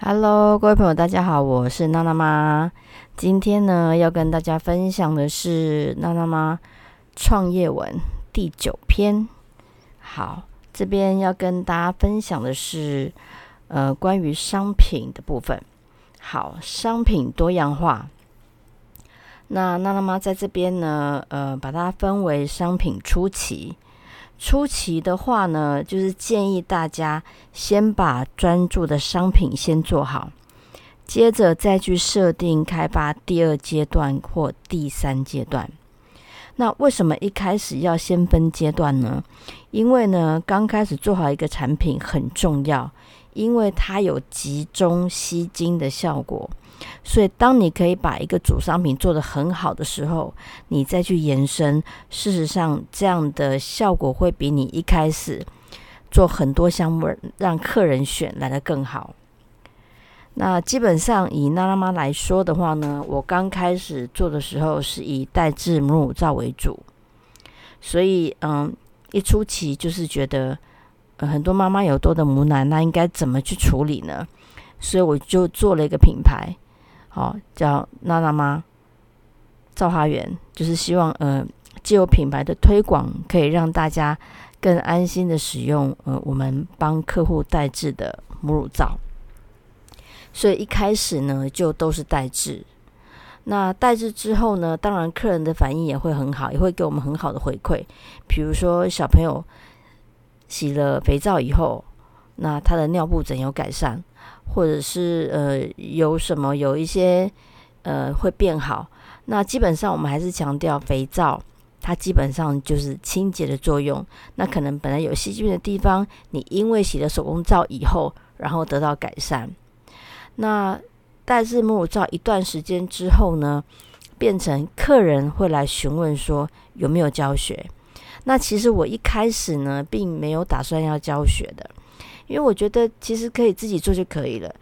Hello，各位朋友，大家好，我是娜娜妈。今天呢，要跟大家分享的是娜娜妈创业文第九篇。好，这边要跟大家分享的是呃关于商品的部分。好，商品多样化。那娜娜妈在这边呢，呃，把它分为商品初期。初期的话呢，就是建议大家先把专注的商品先做好，接着再去设定开发第二阶段或第三阶段。那为什么一开始要先分阶段呢？因为呢，刚开始做好一个产品很重要，因为它有集中吸金的效果。所以，当你可以把一个主商品做得很好的时候，你再去延伸，事实上这样的效果会比你一开始做很多项目让客人选来的更好。那基本上以娜拉妈来说的话呢，我刚开始做的时候是以代制母乳皂为主，所以嗯，一初期就是觉得很多妈妈有多的母奶，那应该怎么去处理呢？所以我就做了一个品牌。好，叫娜娜妈造花园，就是希望呃，既有品牌的推广，可以让大家更安心的使用呃，我们帮客户代制的母乳皂。所以一开始呢，就都是代制。那代制之后呢，当然客人的反应也会很好，也会给我们很好的回馈。比如说小朋友洗了肥皂以后，那他的尿布疹有改善。或者是呃有什么有一些呃会变好，那基本上我们还是强调肥皂，它基本上就是清洁的作用。那可能本来有细菌的地方，你因为洗了手工皂以后，然后得到改善。那但是母乳皂一段时间之后呢，变成客人会来询问说有没有教学。那其实我一开始呢，并没有打算要教学的。因为我觉得其实可以自己做就可以了。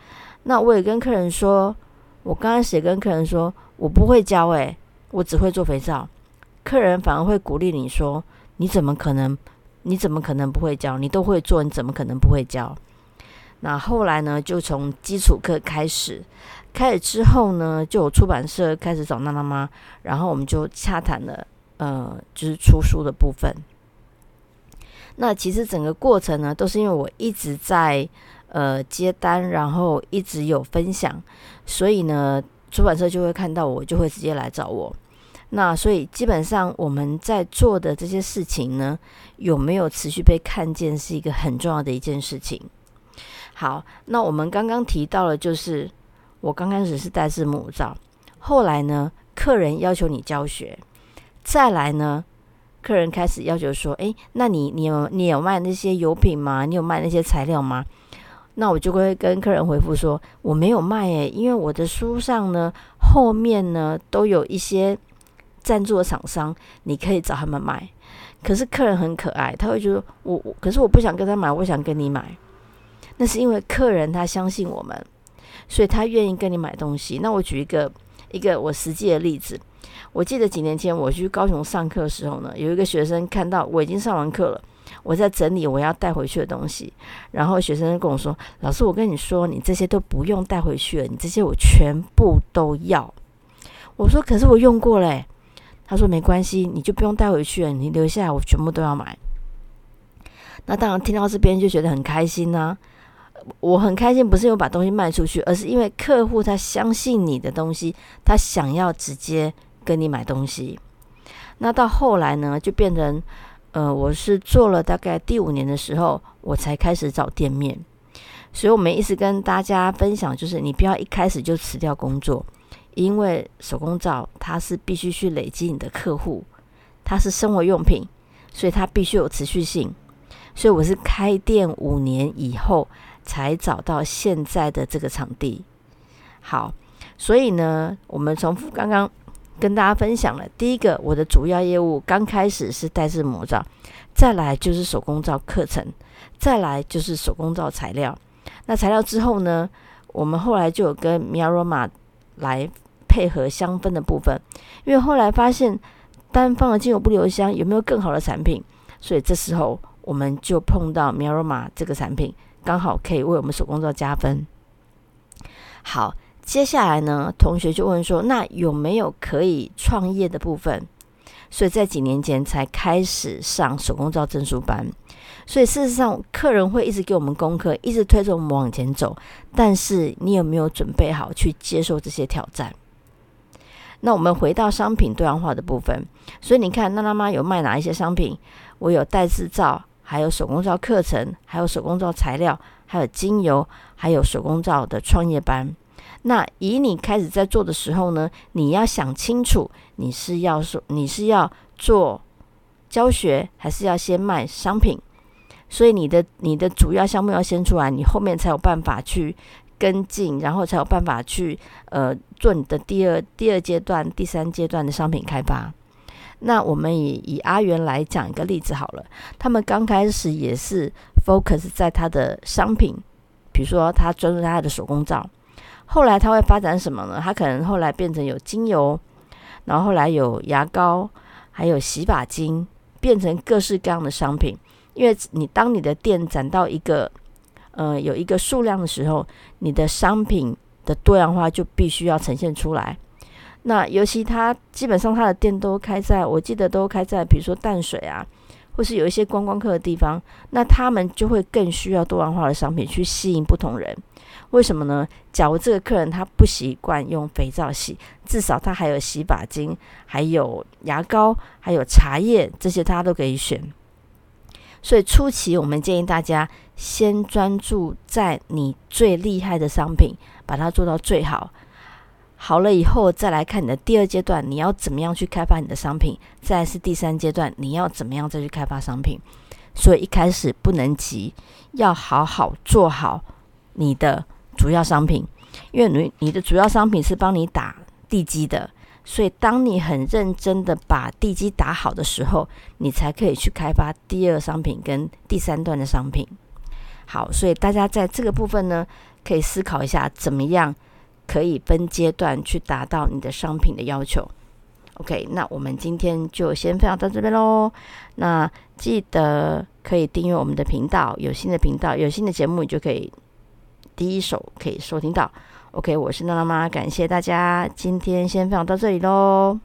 那我也跟客人说，我刚开始也跟客人说，我不会教诶，我只会做肥皂。客人反而会鼓励你说，你怎么可能？你怎么可能不会教？你都会做，你怎么可能不会教？那后来呢，就从基础课开始，开始之后呢，就有出版社开始找娜娜妈，然后我们就洽谈了，呃，就是出书的部分。那其实整个过程呢，都是因为我一直在呃接单，然后一直有分享，所以呢，出版社就会看到我，就会直接来找我。那所以基本上我们在做的这些事情呢，有没有持续被看见，是一个很重要的一件事情。好，那我们刚刚提到了，就是我刚开始是代字母照，后来呢，客人要求你教学，再来呢。客人开始要求说：“诶，那你你有你有卖那些油品吗？你有卖那些材料吗？”那我就会跟客人回复说：“我没有卖诶，因为我的书上呢后面呢都有一些赞助的厂商，你可以找他们买。可是客人很可爱，他会觉得我我可是我不想跟他买，我想跟你买。那是因为客人他相信我们，所以他愿意跟你买东西。那我举一个一个我实际的例子。”我记得几年前我去高雄上课的时候呢，有一个学生看到我已经上完课了，我在整理我要带回去的东西，然后学生跟我说：“老师，我跟你说，你这些都不用带回去了，你这些我全部都要。”我说：“可是我用过嘞。”他说：“没关系，你就不用带回去了，你留下来，我全部都要买。”那当然听到这边就觉得很开心呢。我很开心，不是因为把东西卖出去，而是因为客户他相信你的东西，他想要直接。跟你买东西，那到后来呢，就变成，呃，我是做了大概第五年的时候，我才开始找店面。所以我们一直跟大家分享，就是你不要一开始就辞掉工作，因为手工皂它是必须去累积你的客户，它是生活用品，所以它必须有持续性。所以我是开店五年以后才找到现在的这个场地。好，所以呢，我们重复刚刚。跟大家分享了第一个，我的主要业务刚开始是代制模造，再来就是手工皂课程，再来就是手工皂材料。那材料之后呢，我们后来就有跟 Miaroma 来配合香氛的部分，因为后来发现单方的精油不留香，有没有更好的产品？所以这时候我们就碰到 Miaroma 这个产品，刚好可以为我们手工皂加分。好，接下来呢，同学就问说，那有没有可以创业的部分？所以在几年前才开始上手工皂证书班。所以事实上，客人会一直给我们功课，一直推着我们往前走。但是你有没有准备好去接受这些挑战？那我们回到商品多样化的部分。所以你看，娜娜妈有卖哪一些商品？我有代制造，还有手工皂课程，还有手工皂材料，还有精油，还有手工皂的创业班。那以你开始在做的时候呢，你要想清楚，你是要说你是要做教学，还是要先卖商品？所以你的你的主要项目要先出来，你后面才有办法去跟进，然后才有办法去呃做你的第二第二阶段、第三阶段的商品开发。那我们以以阿元来讲一个例子好了，他们刚开始也是 focus 在他的商品，比如说他专注他的手工皂，后来他会发展什么呢？他可能后来变成有精油，然后后来有牙膏，还有洗发精，变成各式各样的商品。因为你当你的店展到一个，呃，有一个数量的时候，你的商品的多样化就必须要呈现出来。那尤其他基本上他的店都开在，我记得都开在，比如说淡水啊，或是有一些观光客的地方，那他们就会更需要多样化的商品去吸引不同人。为什么呢？假如这个客人他不习惯用肥皂洗，至少他还有洗发精，还有牙膏，还有茶叶，这些他都可以选。所以初期，我们建议大家先专注在你最厉害的商品，把它做到最好。好了以后，再来看你的第二阶段，你要怎么样去开发你的商品？再是第三阶段，你要怎么样再去开发商品？所以一开始不能急，要好好做好你的主要商品，因为你你的主要商品是帮你打地基的。所以，当你很认真的把地基打好的时候，你才可以去开发第二商品跟第三段的商品。好，所以大家在这个部分呢，可以思考一下，怎么样可以分阶段去达到你的商品的要求。OK，那我们今天就先分享到这边喽。那记得可以订阅我们的频道，有新的频道、有新的节目，你就可以第一手可以收听到。OK，我是娜娜妈，感谢大家，今天先分享到这里喽。